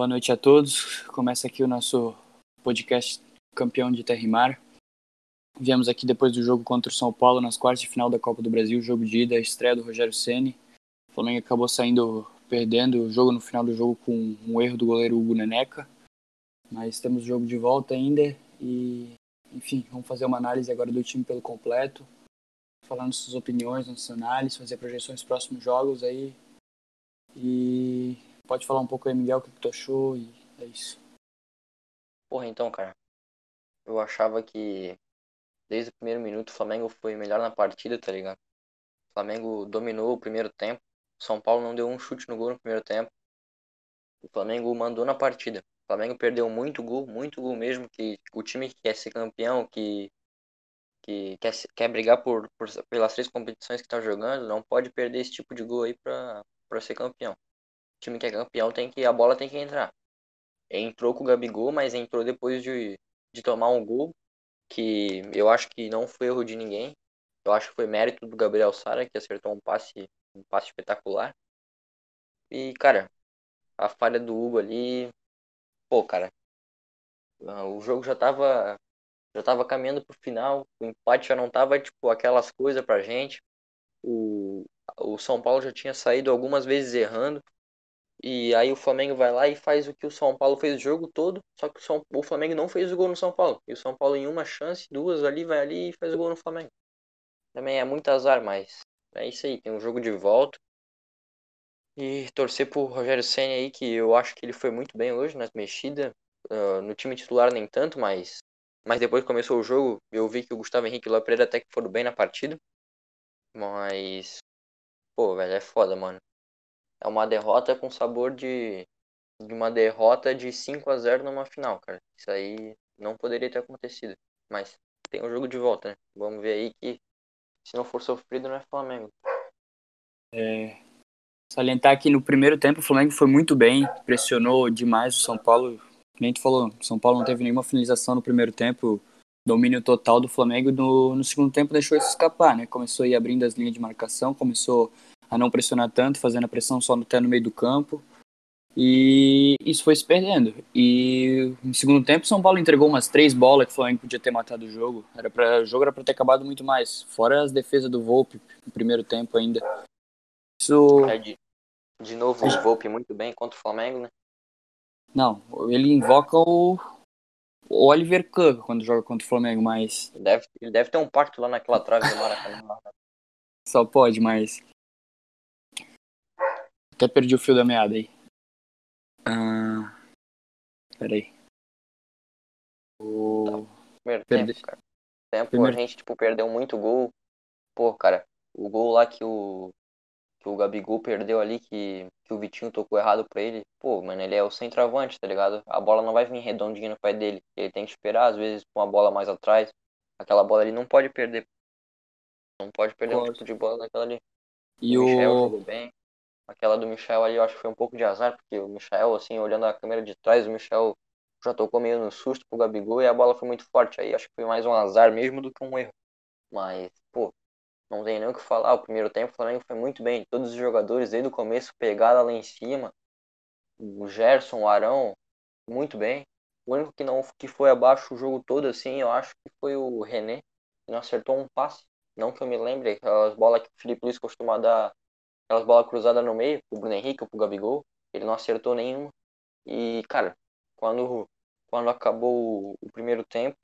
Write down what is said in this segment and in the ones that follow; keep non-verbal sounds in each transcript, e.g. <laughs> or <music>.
Boa noite a todos. Começa aqui o nosso podcast Campeão de Terra e Mar. Viemos aqui depois do jogo contra o São Paulo nas quartas de final da Copa do Brasil, jogo de ida, estreia do Rogério Ceni. O Flamengo acabou saindo perdendo o jogo no final do jogo com um erro do goleiro Hugo Neneca. Mas temos o jogo de volta ainda e, enfim, vamos fazer uma análise agora do time pelo completo, falando suas opiniões, nossas análises, fazer projeções próximos jogos aí. E Pode falar um pouco aí, Miguel, o que, tu achou e é isso. Porra, então, cara. Eu achava que desde o primeiro minuto o Flamengo foi melhor na partida, tá ligado? O Flamengo dominou o primeiro tempo. O São Paulo não deu um chute no gol no primeiro tempo. O Flamengo mandou na partida. O Flamengo perdeu muito gol, muito gol mesmo. Que o time que quer ser campeão, que, que quer, quer brigar por, por pelas três competições que tá jogando, não pode perder esse tipo de gol aí pra, pra ser campeão time que é campeão tem que a bola tem que entrar. Entrou com o Gabigol, mas entrou depois de, de tomar um gol que eu acho que não foi erro de ninguém. Eu acho que foi mérito do Gabriel Sara que acertou um passe, um passe espetacular. E, cara, a falha do Hugo ali, pô, cara, ah, o jogo já tava já tava caminhando pro final, o empate já não tava tipo aquelas coisas pra gente. O, o São Paulo já tinha saído algumas vezes errando. E aí o Flamengo vai lá e faz o que o São Paulo fez o jogo todo, só que o, São, o Flamengo não fez o gol no São Paulo. E o São Paulo em uma chance, duas ali, vai ali e faz o gol no Flamengo. Também é muito azar, mas é isso aí, tem um jogo de volta. E torcer pro Rogério Senna aí, que eu acho que ele foi muito bem hoje nas mexidas. Uh, no time titular nem tanto, mas, mas depois que começou o jogo, eu vi que o Gustavo Henrique e o Pereira até que foram bem na partida. Mas, pô, velho, é foda, mano é uma derrota com sabor de, de uma derrota de 5 a 0 numa final, cara. Isso aí não poderia ter acontecido. Mas tem um jogo de volta, né? Vamos ver aí que se não for sofrido não é Flamengo. É, salientar que no primeiro tempo o Flamengo foi muito bem, pressionou demais o São Paulo. Nem tu falou, São Paulo não teve nenhuma finalização no primeiro tempo, domínio total do Flamengo. No, no segundo tempo deixou isso escapar, né? Começou a ir abrindo as linhas de marcação, começou a não pressionar tanto, fazendo a pressão só até no meio do campo. E isso foi se perdendo. E no segundo tempo, São Paulo entregou umas três bolas que o Flamengo podia ter matado o jogo. Era pra, o jogo era para ter acabado muito mais. Fora as defesas do Volpe no primeiro tempo ainda. Isso. É de, de novo, o Volpe muito bem contra o Flamengo, né? Não, ele invoca o, o Oliver Kahn quando joga contra o Flamengo, mas. Ele deve, ele deve ter um pacto lá naquela trave do Maracanã. <laughs> Só pode, mas até perdi o fio da meada aí. Ah, peraí. O... Primeiro Perde... tempo, cara. Tempo Primeiro... a gente, tipo, perdeu muito gol. Pô, cara, o gol lá que o que o Gabigol perdeu ali, que, que o Vitinho tocou errado pra ele. Pô, mano, ele é o centroavante, tá ligado? A bola não vai vir redondinha no pé dele. Ele tem que esperar, às vezes, com a bola mais atrás. Aquela bola ali não pode perder. Não pode perder pode. um tipo de bola daquela ali. E o Michel o... jogou bem. Aquela do Michel ali eu acho que foi um pouco de azar, porque o Michel, assim, olhando a câmera de trás, o Michel já tocou meio no susto pro Gabigol e a bola foi muito forte. Aí acho que foi mais um azar mesmo do que um erro. Mas, pô, não tem nem o que falar. O primeiro tempo o Flamengo foi muito bem. Todos os jogadores desde o começo, pegada lá em cima. O Gerson, o Arão, muito bem. O único que não que foi abaixo o jogo todo, assim, eu acho que foi o René, que não acertou um passe. Não que eu me lembre, aquelas bolas que o Felipe Luiz costuma dar aquelas bolas cruzadas no meio, pro Bruno Henrique pro Gabigol, ele não acertou nenhuma. E, cara, quando, quando acabou o, o primeiro tempo,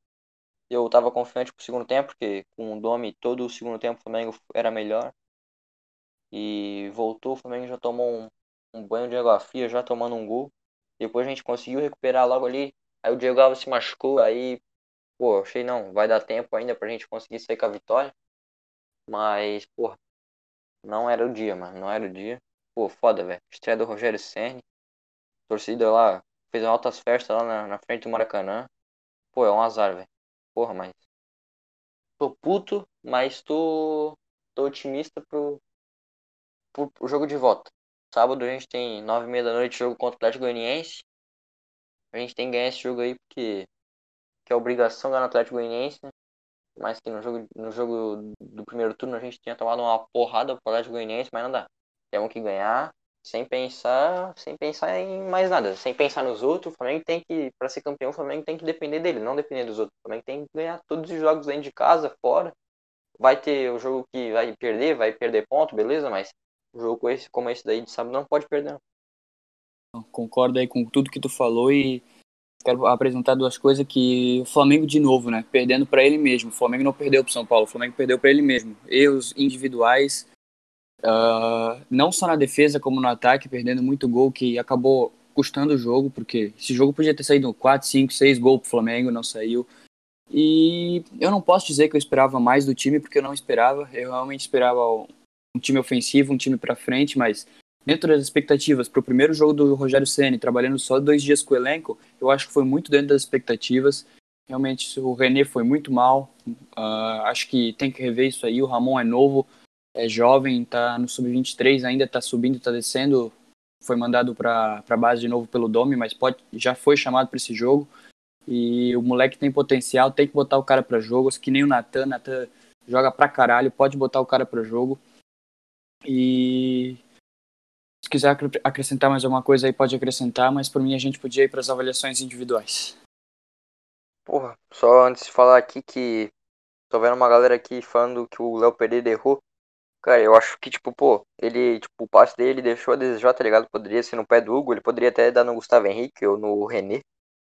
eu tava confiante pro segundo tempo, porque com o Domi todo o segundo tempo o Flamengo era melhor. E voltou, o Flamengo já tomou um, um banho de água fria, já tomando um gol. Depois a gente conseguiu recuperar logo ali. Aí o Diego Alves se machucou, aí, pô, achei não, vai dar tempo ainda pra gente conseguir sair com a vitória. Mas, pô, não era o dia, mano. Não era o dia. Pô, foda, velho. Estreia do Rogério Senni. Torcida lá fez altas festas lá na, na frente do Maracanã. Pô, é um azar, velho. Porra, mas. Tô puto, mas tô. tô otimista pro, pro, jogo de volta. Sábado a gente tem nove e meia da noite jogo contra o Atlético Goianiense. A gente tem que ganhar esse jogo aí porque que é obrigação ganhar no Atlético Goianiense, né? Mais que no jogo, no jogo do primeiro turno a gente tinha tomado uma porrada pro Atlético Goianiense, mas não dá. Temos que ganhar sem pensar, sem pensar em mais nada, sem pensar nos outros. O Flamengo tem que, para ser campeão, o Flamengo tem que depender dele, não depender dos outros. O Flamengo tem que ganhar todos os jogos dentro de casa, fora. Vai ter o jogo que vai perder, vai perder ponto, beleza, mas o jogo como esse, como esse daí de sábado não pode perder. Concordo aí com tudo que tu falou e quero apresentar duas coisas que o Flamengo de novo, né, perdendo para ele mesmo. O Flamengo não perdeu para São Paulo, o Flamengo perdeu para ele mesmo. Erros individuais Uh, não só na defesa, como no ataque, perdendo muito gol, que acabou custando o jogo, porque esse jogo podia ter saído 4, 5, 6 gols pro Flamengo, não saiu. E eu não posso dizer que eu esperava mais do time, porque eu não esperava. Eu realmente esperava um time ofensivo, um time para frente, mas dentro das expectativas, para o primeiro jogo do Rogério Ceni, trabalhando só dois dias com o elenco, eu acho que foi muito dentro das expectativas. Realmente o René foi muito mal. Uh, acho que tem que rever isso aí. O Ramon é novo, é jovem, tá no sub-23 ainda, tá subindo, tá descendo. Foi mandado para a base de novo pelo Domi, mas pode, já foi chamado para esse jogo. E o moleque tem potencial, tem que botar o cara para jogo, que nem o Natan, Natan joga pra caralho, pode botar o cara para jogo. E se quiser acrescentar mais alguma coisa aí, pode acrescentar, mas por mim a gente podia ir para as avaliações individuais. Porra, só antes de falar aqui que tô vendo uma galera aqui falando que o Léo Pereira errou. Cara, eu acho que, tipo, pô, ele, tipo, o passe dele deixou a desejar, tá ligado? Poderia ser no pé do Hugo, ele poderia até dar no Gustavo Henrique ou no René.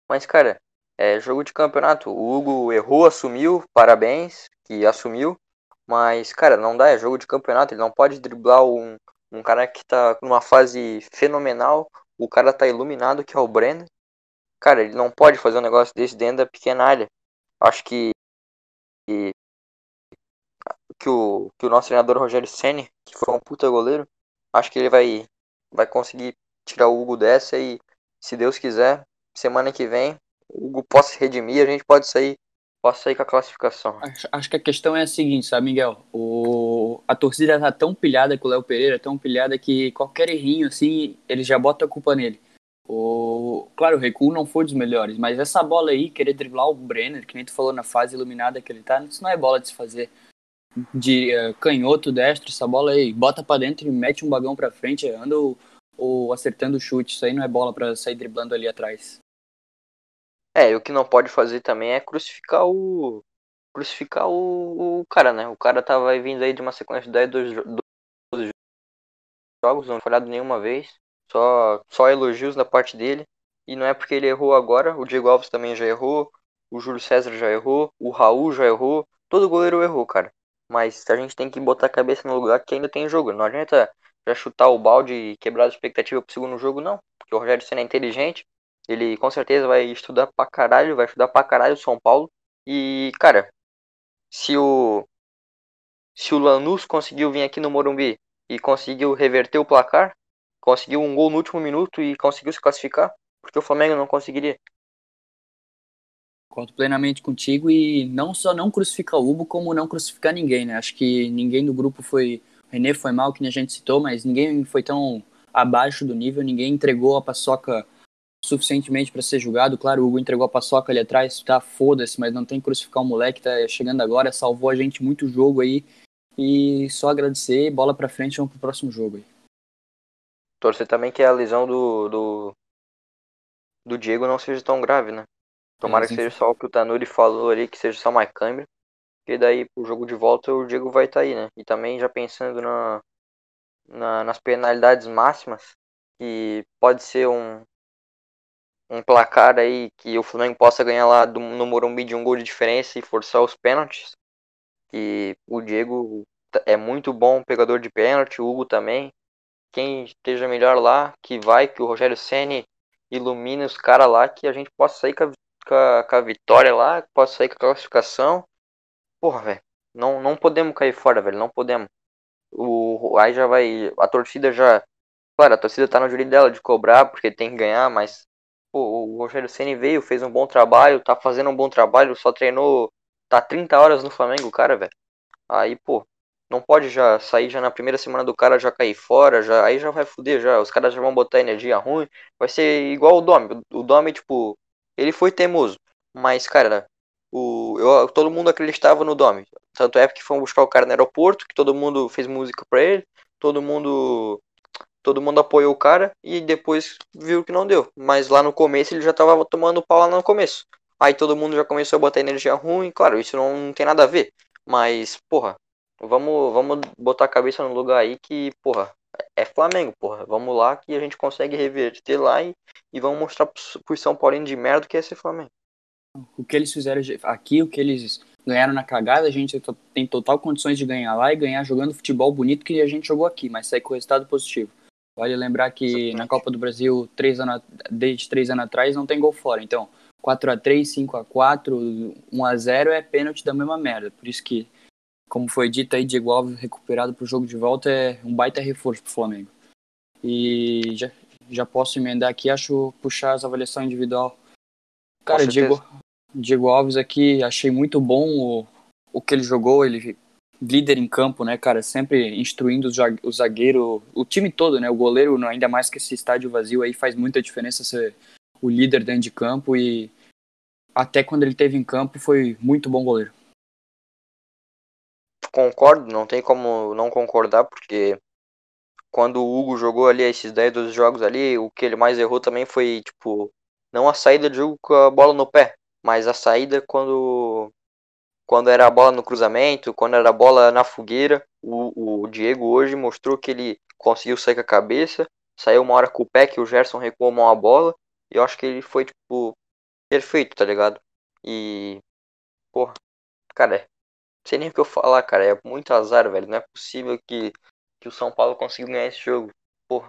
Mas, cara, é jogo de campeonato. O Hugo errou, assumiu, parabéns, que assumiu. Mas, cara, não dá, é jogo de campeonato. Ele não pode driblar um, um cara que tá numa fase fenomenal. O cara tá iluminado, que é o Brenner. Cara, ele não pode fazer um negócio desse dentro da pequena área. Acho que, que que o, que o nosso treinador Rogério Senni, que foi um puta goleiro, acho que ele vai, vai conseguir tirar o Hugo dessa e, se Deus quiser, semana que vem, o Hugo possa se redimir, a gente pode sair, possa sair com a classificação. Acho, acho, que a questão é a seguinte, sabe, Miguel? O, a torcida tá tão pilhada com o Léo Pereira, tão pilhada que qualquer errinho, assim, eles já botam a culpa nele. O, claro, o recuo não foi dos melhores, mas essa bola aí, querer driblar o Brenner, que nem tu falou na fase iluminada que ele tá, isso não é bola de se fazer de uh, canhoto, destro, essa bola aí, bota para dentro e mete um bagão para frente, anda ou, acertando o chute. Isso aí não é bola para sair driblando ali atrás. É, e o que não pode fazer também é crucificar o. Crucificar o, o cara, né? O cara tava vindo aí de uma sequência de 10 dos, dos jogos, não falhado nenhuma vez. Só, só elogios da parte dele. E não é porque ele errou agora, o Diego Alves também já errou, o Júlio César já errou, o Raul já errou, todo goleiro errou, cara. Mas a gente tem que botar a cabeça no lugar que ainda tem jogo. Não adianta já chutar o balde e quebrar a expectativa pro segundo jogo, não. Porque o Rogério Senna é inteligente. Ele com certeza vai estudar pra caralho, vai estudar pra caralho São Paulo. E, cara, se o. Se o Lanús conseguiu vir aqui no Morumbi e conseguiu reverter o placar, conseguiu um gol no último minuto e conseguiu se classificar, porque o Flamengo não conseguiria. Concordo plenamente contigo e não só não crucificar o Ubo, como não crucificar ninguém, né? Acho que ninguém do grupo foi. O René foi mal, que a gente citou, mas ninguém foi tão abaixo do nível, ninguém entregou a paçoca suficientemente para ser julgado. Claro, o Hugo entregou a paçoca ali atrás, tá foda-se, mas não tem que crucificar o moleque, tá chegando agora, salvou a gente muito jogo aí. E só agradecer, bola para frente, vamos pro próximo jogo aí. Torcer também que a lesão do, do, do Diego não seja tão grave, né? Tomara que seja só o que o Tanuri falou ali, que seja só mais câmbio. Porque daí pro jogo de volta o Diego vai estar tá aí, né? E também já pensando na, na, nas penalidades máximas, que pode ser um, um placar aí que o Flamengo possa ganhar lá do, no Morumbi de um gol de diferença e forçar os pênaltis. Que o Diego é muito bom pegador de pênalti, o Hugo também. Quem esteja melhor lá, que vai, que o Rogério Ceni ilumine os caras lá, que a gente possa sair com a com a, com a vitória lá, posso sair com a classificação. Porra, velho. Não, não podemos cair fora, velho. Não podemos. O, aí já vai. A torcida já. Claro, a torcida tá no direito dela de cobrar, porque tem que ganhar, mas. Pô, o Rogério Ceni veio, fez um bom trabalho, tá fazendo um bom trabalho, só treinou. Tá 30 horas no Flamengo, cara, velho. Aí, pô, não pode já sair já na primeira semana do cara já cair fora, já aí já vai fuder já. Os caras já vão botar energia ruim. Vai ser igual o Domi. O Domi, tipo, ele foi teimoso, mas, cara, o, eu, todo mundo acreditava no Domi. Tanto é que foram buscar o cara no aeroporto, que todo mundo fez música pra ele, todo mundo todo mundo apoiou o cara e depois viu que não deu. Mas lá no começo ele já tava tomando pau lá no começo. Aí todo mundo já começou a botar energia ruim, claro, isso não, não tem nada a ver. Mas, porra, vamos, vamos botar a cabeça no lugar aí que, porra, é Flamengo, porra. Vamos lá que a gente consegue reverter lá e, e vamos mostrar pro São Paulo de merda que é ser Flamengo. O que eles fizeram aqui, o que eles ganharam na cagada, a gente tem total condições de ganhar lá e ganhar jogando futebol bonito que a gente jogou aqui, mas sair com resultado positivo. Vale lembrar que na Copa do Brasil, três anos, desde três anos atrás, não tem gol fora. Então, 4 a 3 5 a 4 1 a 0 é pênalti da mesma merda. Por isso que, como foi dito aí, Diego Alves recuperado pro jogo de volta é um baita reforço pro Flamengo. E já, já posso emendar aqui, acho puxar as avaliações individual. Cara, Diego, Diego Alves aqui, achei muito bom o, o que ele jogou, ele líder em campo, né, cara, sempre instruindo o zagueiro, o time todo, né, o goleiro, ainda mais que esse estádio vazio aí faz muita diferença ser o líder dentro de campo e até quando ele teve em campo foi muito bom goleiro. Concordo, não tem como não concordar, porque quando o Hugo jogou ali esses 10, 12 jogos ali, o que ele mais errou também foi, tipo, não a saída de jogo com a bola no pé, mas a saída quando quando era a bola no cruzamento, quando era a bola na fogueira. O, o Diego hoje mostrou que ele conseguiu sair com a cabeça, saiu uma hora com o pé que o Gerson recuou mal a bola. E eu acho que ele foi, tipo, perfeito, tá ligado? E, porra, cara, não sei nem o que eu falar, cara. É muito azar, velho. Não é possível que, que o São Paulo conseguiu ganhar esse jogo. Porra.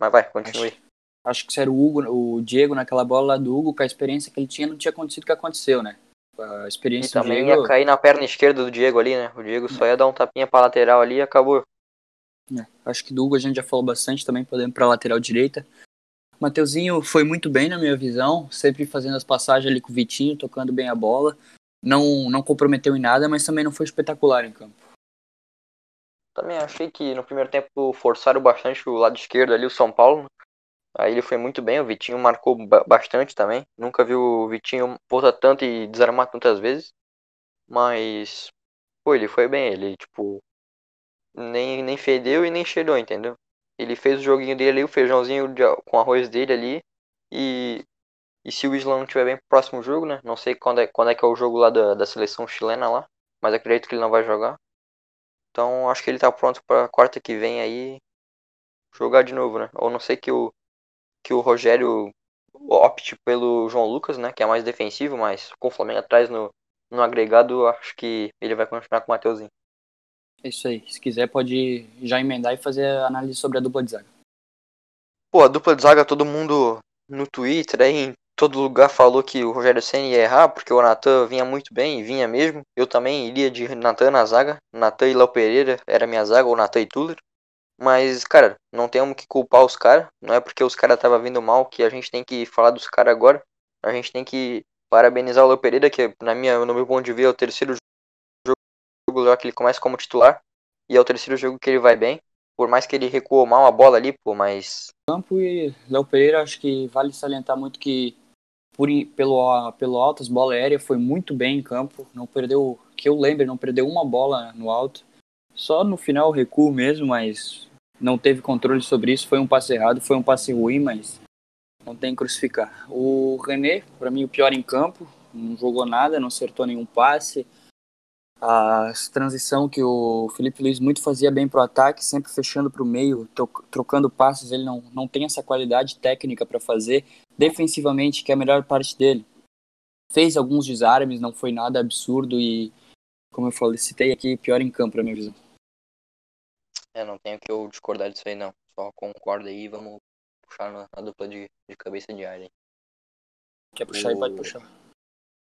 Mas vai, continue. Acho, acho que se era o Hugo, o Diego naquela bola do Hugo, com a experiência que ele tinha, não tinha acontecido o que aconteceu, né? A experiência e também Diego... ia cair na perna esquerda do Diego ali, né? O Diego só ia dar um tapinha pra lateral ali e acabou. É, acho que do Hugo a gente já falou bastante também, podendo pra lateral direita. Mateuzinho foi muito bem na minha visão, sempre fazendo as passagens ali com o Vitinho, tocando bem a bola. Não, não comprometeu em nada, mas também não foi espetacular em campo. Também achei que no primeiro tempo forçaram bastante o lado esquerdo ali, o São Paulo. Aí ele foi muito bem, o Vitinho marcou bastante também. Nunca vi o Vitinho voltar tanto e desarmar tantas vezes. Mas, pô, ele foi bem, ele, tipo, nem, nem fedeu e nem cheirou, entendeu? Ele fez o joguinho dele ali, o feijãozinho de, com arroz dele ali. E, e se o Isla não estiver bem pro próximo jogo, né? Não sei quando é, quando é que é o jogo lá da, da seleção chilena lá. Mas acredito que ele não vai jogar. Então acho que ele tá pronto pra quarta que vem aí jogar de novo, né? Ou não sei que o, que o Rogério opte pelo João Lucas, né? Que é mais defensivo, mas com o Flamengo atrás no, no agregado, acho que ele vai continuar com o Mateuzinho. É isso aí. Se quiser, pode já emendar e fazer a análise sobre a dupla de zaga. Pô, a dupla de zaga, todo mundo no Twitter, aí em todo lugar falou que o Rogério Senna ia errar, porque o Natan vinha muito bem, e vinha mesmo. Eu também iria de Natan na zaga. Natan e Léo Pereira era minha zaga, ou Natan e Tuller. Mas, cara, não temos que culpar os caras. Não é porque os caras estavam vindo mal que a gente tem que falar dos caras agora. A gente tem que parabenizar o Léo Pereira, que na minha, no meu ponto de vista é o terceiro jogo que ele começa como titular. E é o terceiro jogo que ele vai bem. Por mais que ele recuou mal a bola ali, pô, mas. Campo e Léo Pereira, acho que vale salientar muito que por, pelo, pelo alto, as bola aérea foi muito bem em campo. Não perdeu, que eu lembro, não perdeu uma bola no alto. Só no final recuo mesmo, mas não teve controle sobre isso. Foi um passe errado, foi um passe ruim, mas não tem que crucificar. O René, para mim, o pior em campo. Não jogou nada, não acertou nenhum passe a transição que o Felipe Luiz muito fazia bem para o ataque, sempre fechando para o meio, trocando passes, ele não, não tem essa qualidade técnica para fazer. Defensivamente, que é a melhor parte dele. Fez alguns desarmes, não foi nada absurdo e, como eu falei, citei aqui, pior em campo, na minha visão. É, não tenho que eu discordar disso aí, não. Só concordo aí vamos puxar na, na dupla de, de cabeça de área. Quer puxar o... e pode puxar.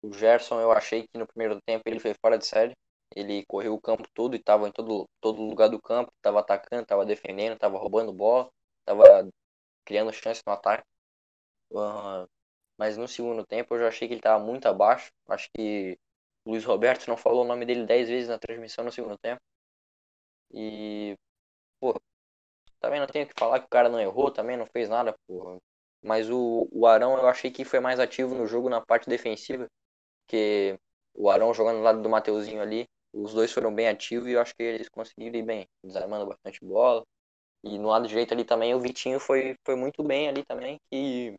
O Gerson, eu achei que no primeiro tempo ele foi fora de série. Ele correu o campo todo e estava em todo, todo lugar do campo, estava atacando, estava defendendo, estava roubando bola, estava criando chances no ataque. Uh, mas no segundo tempo eu já achei que ele estava muito abaixo. Acho que o Luiz Roberto não falou o nome dele dez vezes na transmissão no segundo tempo. E, pô, também não tenho que falar que o cara não errou, também não fez nada, pô. Mas o, o Arão eu achei que foi mais ativo no jogo na parte defensiva. Que o Arão jogando do lado do Mateuzinho ali, os dois foram bem ativos e eu acho que eles conseguiram ir bem, desarmando bastante bola. E no lado direito ali também o Vitinho foi, foi muito bem ali também. E,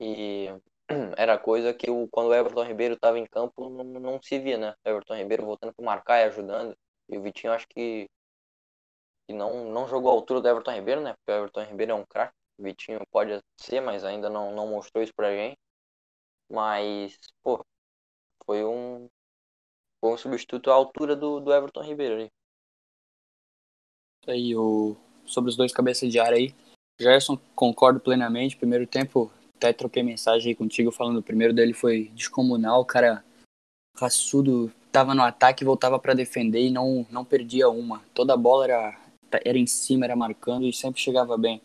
e <clears throat> era coisa que o, quando o Everton Ribeiro estava em campo não, não se via, né? O Everton Ribeiro voltando para marcar e ajudando. E o Vitinho acho que, que não, não jogou a altura do Everton Ribeiro, né? Porque o Everton Ribeiro é um craque. Vitinho pode ser, mas ainda não, não mostrou isso pra gente. Mas, pô, foi um, foi um substituto à altura do, do Everton Ribeiro ali. Aí, o, sobre os dois cabeças de área aí, Gerson, concordo plenamente. Primeiro tempo, até troquei mensagem aí contigo falando, o primeiro dele foi descomunal, o cara raçudo, tava no ataque, voltava para defender e não, não perdia uma. Toda bola era, era em cima, era marcando e sempre chegava bem.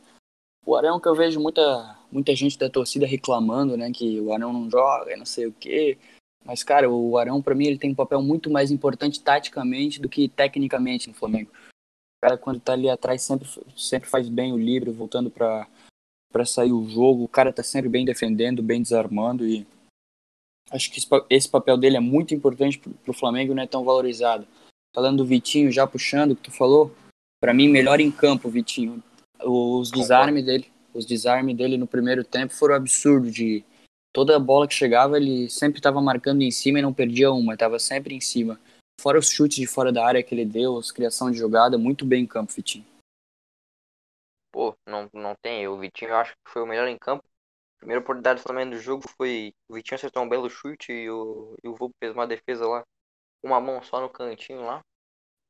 O Arão que eu vejo muita, muita gente da torcida reclamando, né, que o Arão não joga, não sei o quê. Mas, cara, o Arão, para mim, ele tem um papel muito mais importante taticamente do que tecnicamente no Flamengo. O cara, quando tá ali atrás, sempre, sempre faz bem o livre, voltando para para sair o jogo. O cara tá sempre bem defendendo, bem desarmando e acho que esse papel dele é muito importante para o Flamengo não é tão valorizado. Falando do Vitinho, já puxando o que tu falou, para mim melhor em campo, Vitinho. Os desarmes dele, os desarmes dele no primeiro tempo foram absurdos de toda a bola que chegava, ele sempre estava marcando em cima e não perdia uma, estava sempre em cima. Fora os chutes de fora da área que ele deu, as criação de jogada, muito bem em campo, Vitinho pô, não, não tem. O Vitinho eu acho que foi o melhor em campo. A primeira oportunidade do Flamengo do jogo foi o Vitinho acertou um belo chute e o, e o Volpe fez uma defesa lá, uma mão só no cantinho lá.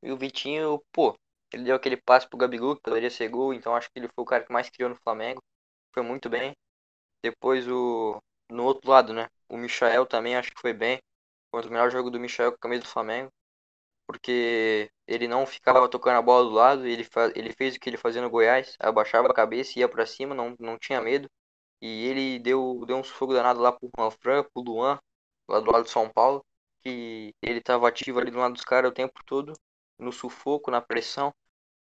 E o Vitinho, pô, ele deu aquele passe pro Gabigol que poderia ser gol, então acho que ele foi o cara que mais criou no Flamengo. Foi muito bem. Depois o no outro lado, né? O Michael também acho que foi bem. Foi o melhor jogo do Michael com a camisa do Flamengo porque ele não ficava tocando a bola do lado, ele, ele fez o que ele fazia no Goiás, abaixava a cabeça, ia para cima, não, não tinha medo, e ele deu, deu um sufoco danado lá pro Manfran, pro Luan, lá do lado de São Paulo, que ele estava ativo ali do lado dos caras o tempo todo, no sufoco, na pressão,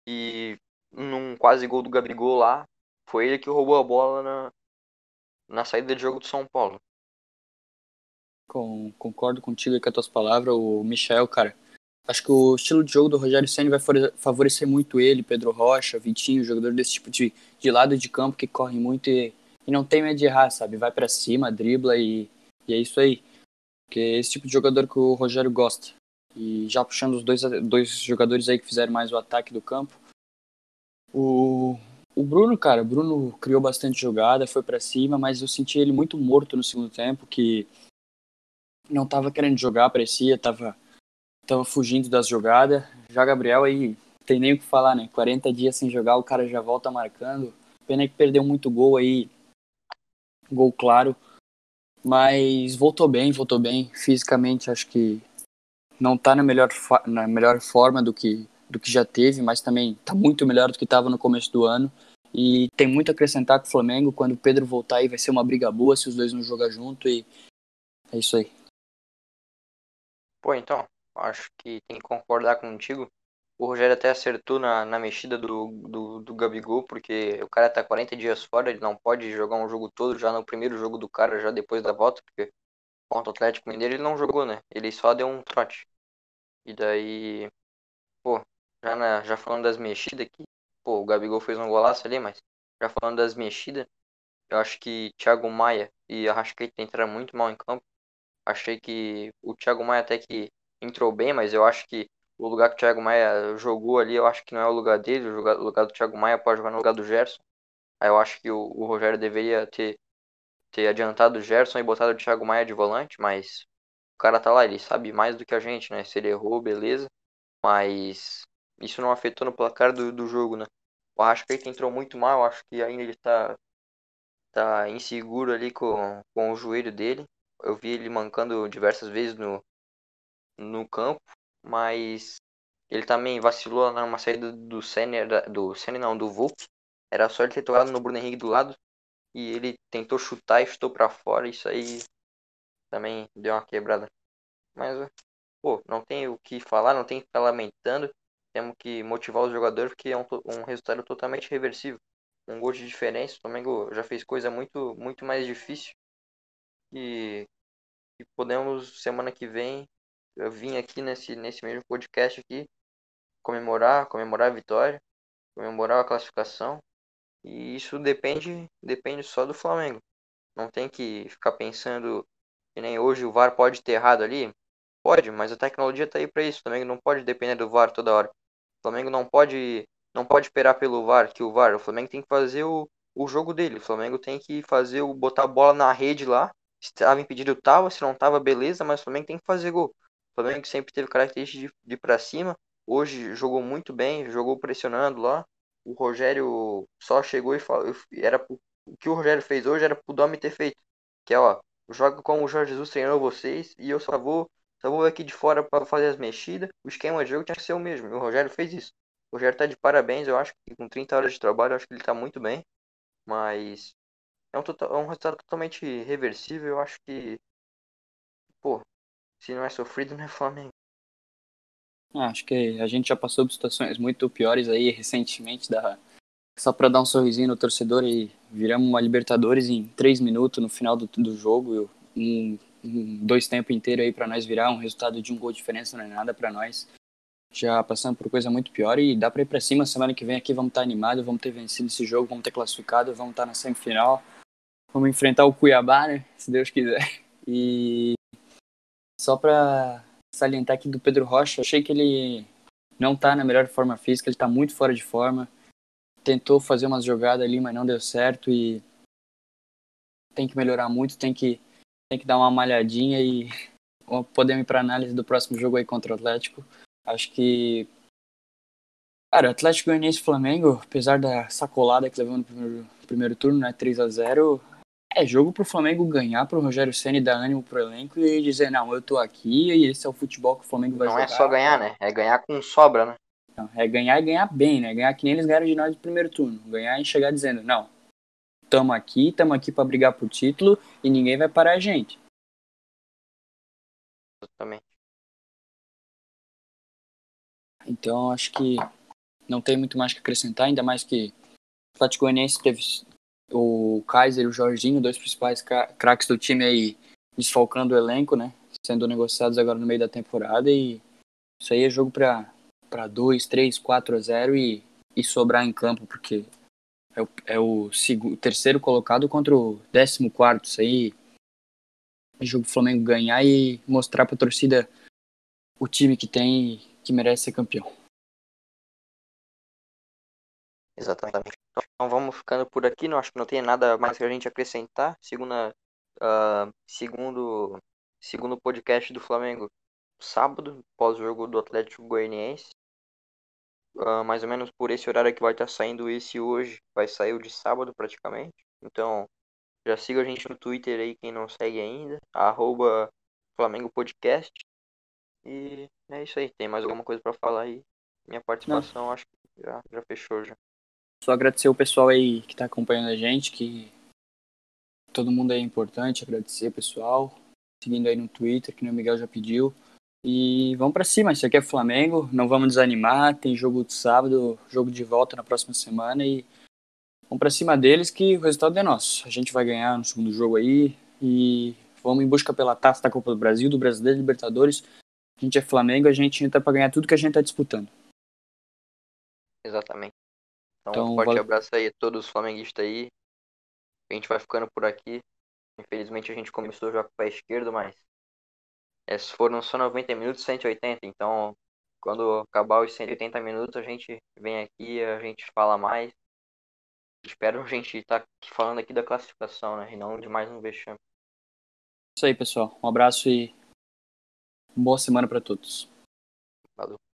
e num quase gol do Gabigol lá, foi ele que roubou a bola na, na saída de jogo do São Paulo. Com, concordo contigo com as tuas palavras, o Michel, cara, Acho que o estilo de jogo do Rogério Senna vai favorecer muito ele, Pedro Rocha, Vitinho, jogador desse tipo de, de lado de campo que corre muito e, e não tem medo de errar, sabe? Vai para cima, dribla e, e é isso aí. Porque é esse tipo de jogador que o Rogério gosta. E já puxando os dois, dois jogadores aí que fizeram mais o ataque do campo. O, o Bruno, cara, o Bruno criou bastante jogada, foi para cima, mas eu senti ele muito morto no segundo tempo, que não tava querendo jogar, parecia, tava tava fugindo das jogadas. Já Gabriel aí tem nem o que falar, né? 40 dias sem jogar, o cara já volta marcando. Pena que perdeu muito gol aí. Gol claro. Mas voltou bem, voltou bem. Fisicamente acho que não tá na melhor, na melhor forma do que, do que já teve, mas também tá muito melhor do que estava no começo do ano. E tem muito a acrescentar com o Flamengo. Quando o Pedro voltar aí vai ser uma briga boa se os dois não jogar junto. E é isso aí. Pô, então, acho que tem que concordar contigo. O Rogério até acertou na, na mexida do, do, do Gabigol, porque o cara tá 40 dias fora, ele não pode jogar um jogo todo já no primeiro jogo do cara, já depois da volta, porque contra o Atlético Mineiro ele não jogou, né? Ele só deu um trote. E daí, pô, já, na, já falando das mexidas aqui, pô, o Gabigol fez um golaço ali, mas já falando das mexidas, eu acho que Thiago Maia e Arrascaeta entraram muito mal em campo. Achei que o Thiago Maia até que entrou bem, mas eu acho que o lugar que o Thiago Maia jogou ali, eu acho que não é o lugar dele. O lugar, do Thiago Maia pode jogar no lugar do Gerson. Aí eu acho que o, o Rogério deveria ter, ter adiantado o Gerson e botado o Thiago Maia de volante, mas o cara tá lá, ele sabe mais do que a gente, né? Se ele errou, beleza. Mas isso não afetou no placar do, do jogo, né? O Arrascaeta entrou muito mal, acho que ainda ele tá, tá inseguro ali com, com o joelho dele. Eu vi ele mancando diversas vezes no, no campo, mas ele também vacilou numa saída do Senna, do Senna não, do Volk. Era só ele ter tocado no Bruno Henrique do lado e ele tentou chutar e chutou para fora, isso aí também deu uma quebrada. Mas, pô, não tem o que falar, não tem que ficar lamentando. Temos que motivar os jogadores porque é um, um resultado totalmente reversível. Um gol de diferença, o Flamengo já fez coisa muito, muito mais difícil. E, e podemos, semana que vem, eu vim aqui nesse, nesse mesmo podcast aqui comemorar, comemorar a vitória comemorar a classificação. E isso depende, depende só do Flamengo. Não tem que ficar pensando que nem hoje o VAR pode ter errado ali. Pode, mas a tecnologia está aí para isso. O Flamengo não pode depender do VAR toda hora. O Flamengo não pode, não pode esperar pelo VAR que o VAR. O Flamengo tem que fazer o, o jogo dele. O Flamengo tem que fazer o botar a bola na rede lá. Se estava impedido, tava. Se não tava, beleza. Mas o Flamengo tem que fazer gol. O Flamengo sempre teve característica de, de para cima. Hoje jogou muito bem, jogou pressionando lá. O Rogério só chegou e falou, era o que o Rogério fez hoje era pro Domi ter feito, que é ó, joga como o Jorge Jesus treinou vocês e eu só vou só vou aqui de fora para fazer as mexidas. O esquema de jogo tinha que ser o mesmo. E o Rogério fez isso. O Rogério tá de parabéns, eu acho que com 30 horas de trabalho, eu acho que ele tá muito bem. Mas é um, total, é um resultado totalmente reversível. Eu acho que, pô, se não é sofrido, não é Flamengo. Ah, acho que a gente já passou por situações muito piores aí recentemente, da... só para dar um sorrisinho no torcedor e viramos uma Libertadores em três minutos no final do, do jogo, um, um, dois tempos inteiros aí para nós virar, um resultado de um gol de diferença não é nada para nós. Já passamos por coisa muito pior e dá para ir para cima. Semana que vem aqui vamos estar tá animados, vamos ter vencido esse jogo, vamos ter classificado, vamos estar tá na semifinal. Vamos enfrentar o Cuiabá, né? Se Deus quiser. E só para salientar aqui do Pedro Rocha, achei que ele não tá na melhor forma física, ele tá muito fora de forma. Tentou fazer umas jogadas ali, mas não deu certo e tem que melhorar muito, tem que tem que dar uma malhadinha e <laughs> podemos ir para análise do próximo jogo aí contra o Atlético. Acho que Cara, Atlético Goianiense Flamengo, apesar da sacolada que levou no primeiro, primeiro turno, né, 3 a 0 é jogo pro Flamengo ganhar, pro Rogério Senna dar ânimo pro elenco e dizer, não, eu tô aqui e esse é o futebol que o Flamengo vai não jogar. Não é só ganhar, né? É ganhar com sobra, né? Não, é ganhar e ganhar bem, né? Ganhar que nem eles ganharam de nós no primeiro turno. Ganhar e chegar dizendo, não, tamo aqui, tamo aqui para brigar por título e ninguém vai parar a gente. Exatamente. Então, acho que não tem muito mais que acrescentar, ainda mais que o Atlético Goianiense teve o Kaiser e o Jorginho, dois principais craques do time aí, desfalcando o elenco, né? Sendo negociados agora no meio da temporada e isso aí é jogo para 2, 3, 4 a 0 e, e sobrar em campo, porque é o, é o segundo, terceiro colocado contra o décimo quarto. Isso aí é jogo do Flamengo ganhar e mostrar para a torcida o time que tem que merece ser campeão. Exatamente. Então vamos ficando por aqui. Não acho que não tem nada mais que a gente acrescentar. Segunda, uh, segundo, segundo podcast do Flamengo, sábado, pós-jogo do Atlético Goianiense. Uh, mais ou menos por esse horário que vai estar saindo esse hoje, vai sair o de sábado praticamente. Então já siga a gente no Twitter aí, quem não segue ainda, arroba Flamengo Podcast. E é isso aí. Tem mais alguma coisa para falar aí? Minha participação não. acho que já, já fechou já. Só agradecer o pessoal aí que está acompanhando a gente, que todo mundo é importante, agradecer pessoal, seguindo aí no Twitter, que o Miguel já pediu. E vamos para cima, isso aqui é Flamengo, não vamos desanimar, tem jogo de sábado, jogo de volta na próxima semana e vamos para cima deles que o resultado é nosso. A gente vai ganhar no segundo jogo aí e vamos em busca pela taça da Copa do Brasil, do Brasileiro Libertadores. A gente é Flamengo, a gente entra para ganhar tudo que a gente está disputando. Exatamente. Então, então um forte vale... abraço aí a todos os flamenguistas aí. A gente vai ficando por aqui. Infelizmente a gente começou já com o pé esquerdo, mas esses foram só 90 minutos, 180. Então, quando acabar os 180 minutos, a gente vem aqui, a gente fala mais. Espero a gente estar tá falando aqui da classificação, né? E não de mais um vexame. Isso aí, pessoal. Um abraço e boa semana para todos. Valeu.